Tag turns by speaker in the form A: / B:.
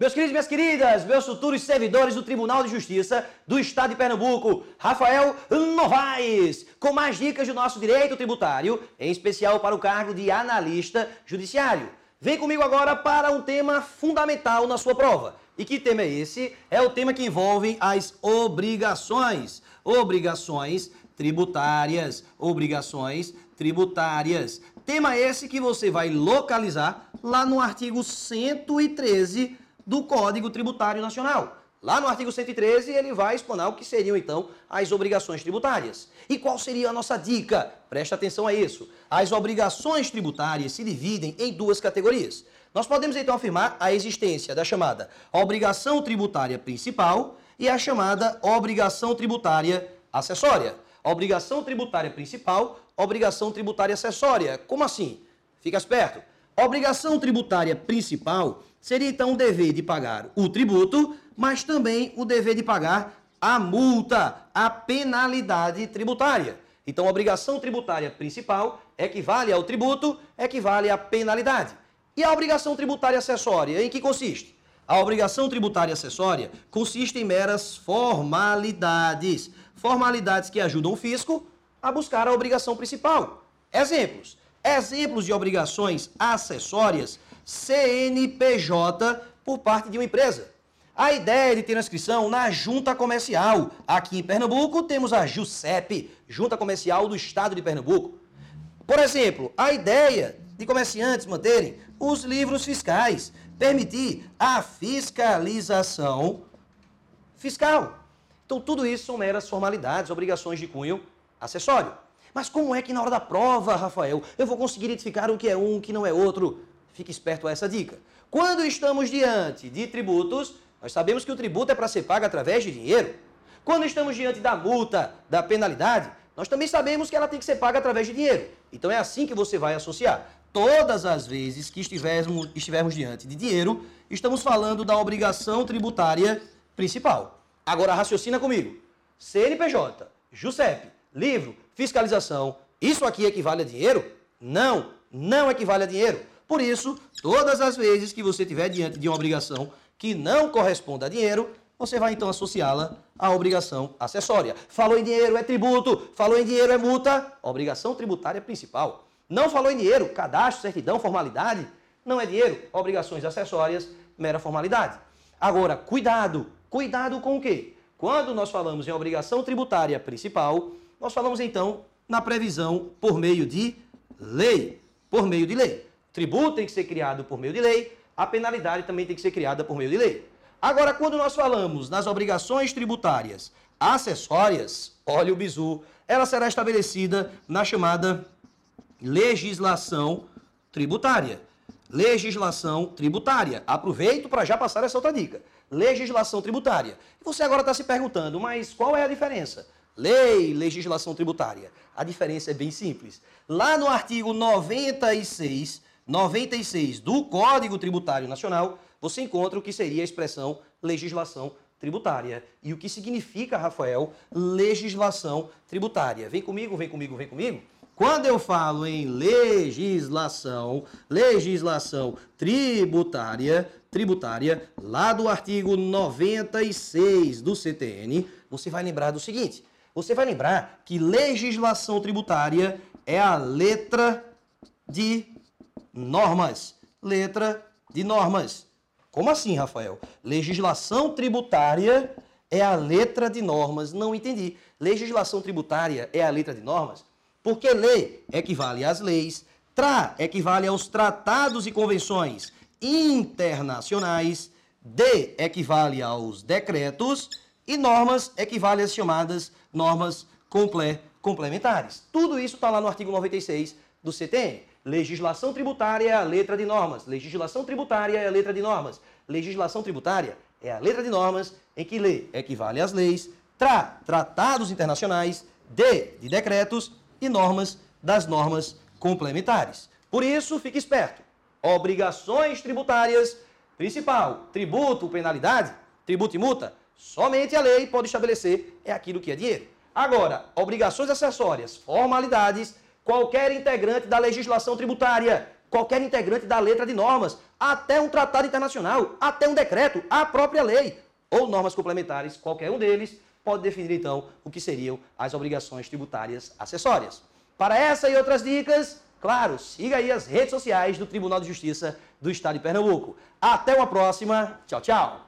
A: Meus queridos e minhas queridas, meus futuros servidores do Tribunal de Justiça do Estado de Pernambuco, Rafael Novaes, com mais dicas do nosso direito tributário, em especial para o cargo de analista judiciário. Vem comigo agora para um tema fundamental na sua prova. E que tema é esse? É o tema que envolve as obrigações. Obrigações tributárias. Obrigações tributárias. Tema esse que você vai localizar lá no artigo 113 do Código Tributário Nacional. Lá no artigo 113, ele vai explanar o que seriam, então, as obrigações tributárias. E qual seria a nossa dica? Presta atenção a isso. As obrigações tributárias se dividem em duas categorias. Nós podemos, então, afirmar a existência da chamada obrigação tributária principal e a chamada obrigação tributária acessória. Obrigação tributária principal, obrigação tributária acessória. Como assim? Fica esperto. Obrigação tributária principal seria então o dever de pagar o tributo, mas também o dever de pagar a multa, a penalidade tributária. Então, a obrigação tributária principal equivale ao tributo, equivale à penalidade. E a obrigação tributária acessória, em que consiste? A obrigação tributária acessória consiste em meras formalidades. Formalidades que ajudam o fisco a buscar a obrigação principal. Exemplos. Exemplos de obrigações acessórias CNPJ por parte de uma empresa. A ideia de ter inscrição na junta comercial. Aqui em Pernambuco temos a JUSEP, Junta Comercial do Estado de Pernambuco. Por exemplo, a ideia de comerciantes manterem os livros fiscais, permitir a fiscalização fiscal. Então, tudo isso são meras formalidades, obrigações de cunho acessório. Mas como é que na hora da prova, Rafael, eu vou conseguir identificar o que é um, o que não é outro? Fique esperto a essa dica. Quando estamos diante de tributos, nós sabemos que o tributo é para ser pago através de dinheiro. Quando estamos diante da multa, da penalidade, nós também sabemos que ela tem que ser paga através de dinheiro. Então é assim que você vai associar. Todas as vezes que estivermos, estivermos diante de dinheiro, estamos falando da obrigação tributária principal. Agora raciocina comigo. CNPJ, JUSEP, livro, fiscalização, isso aqui equivale a dinheiro? Não, não equivale a dinheiro. Por isso, todas as vezes que você estiver diante de uma obrigação que não corresponda a dinheiro, você vai então associá-la à obrigação acessória. Falou em dinheiro é tributo, falou em dinheiro é multa, obrigação tributária principal. Não falou em dinheiro, cadastro, certidão, formalidade, não é dinheiro, obrigações acessórias, mera formalidade. Agora, cuidado, cuidado com o quê? Quando nós falamos em obrigação tributária principal, nós falamos então na previsão por meio de lei, por meio de lei tributo tem que ser criado por meio de lei, a penalidade também tem que ser criada por meio de lei. Agora, quando nós falamos nas obrigações tributárias acessórias, olha o bizu, ela será estabelecida na chamada legislação tributária. Legislação tributária. Aproveito para já passar essa outra dica. Legislação tributária. E você agora está se perguntando, mas qual é a diferença? Lei, legislação tributária. A diferença é bem simples. Lá no artigo 96 96 do Código Tributário Nacional, você encontra o que seria a expressão legislação tributária. E o que significa, Rafael, legislação tributária? Vem comigo, vem comigo, vem comigo. Quando eu falo em legislação, legislação tributária, tributária, lá do artigo 96 do CTN, você vai lembrar do seguinte: você vai lembrar que legislação tributária é a letra de normas. Letra de normas. Como assim, Rafael? Legislação tributária é a letra de normas. Não entendi. Legislação tributária é a letra de normas? Porque lei equivale às leis, tra equivale aos tratados e convenções internacionais, de equivale aos decretos e normas equivale às chamadas normas comple complementares. Tudo isso está lá no artigo 96 do CTN. Legislação tributária é a letra de normas. Legislação tributária é a letra de normas. Legislação tributária é a letra de normas em que lei equivale às leis, tra, tratados internacionais, de, de decretos e normas das normas complementares. Por isso, fique esperto. Obrigações tributárias, principal, tributo, penalidade, tributo e multa, somente a lei pode estabelecer é aquilo que é dinheiro. Agora, obrigações acessórias, formalidades, qualquer integrante da legislação tributária qualquer integrante da letra de normas, até um tratado internacional, até um decreto, a própria lei ou normas complementares, qualquer um deles pode definir então o que seriam as obrigações tributárias acessórias. Para essa e outras dicas, claro, siga aí as redes sociais do Tribunal de Justiça do Estado de Pernambuco. Até uma próxima. Tchau, tchau.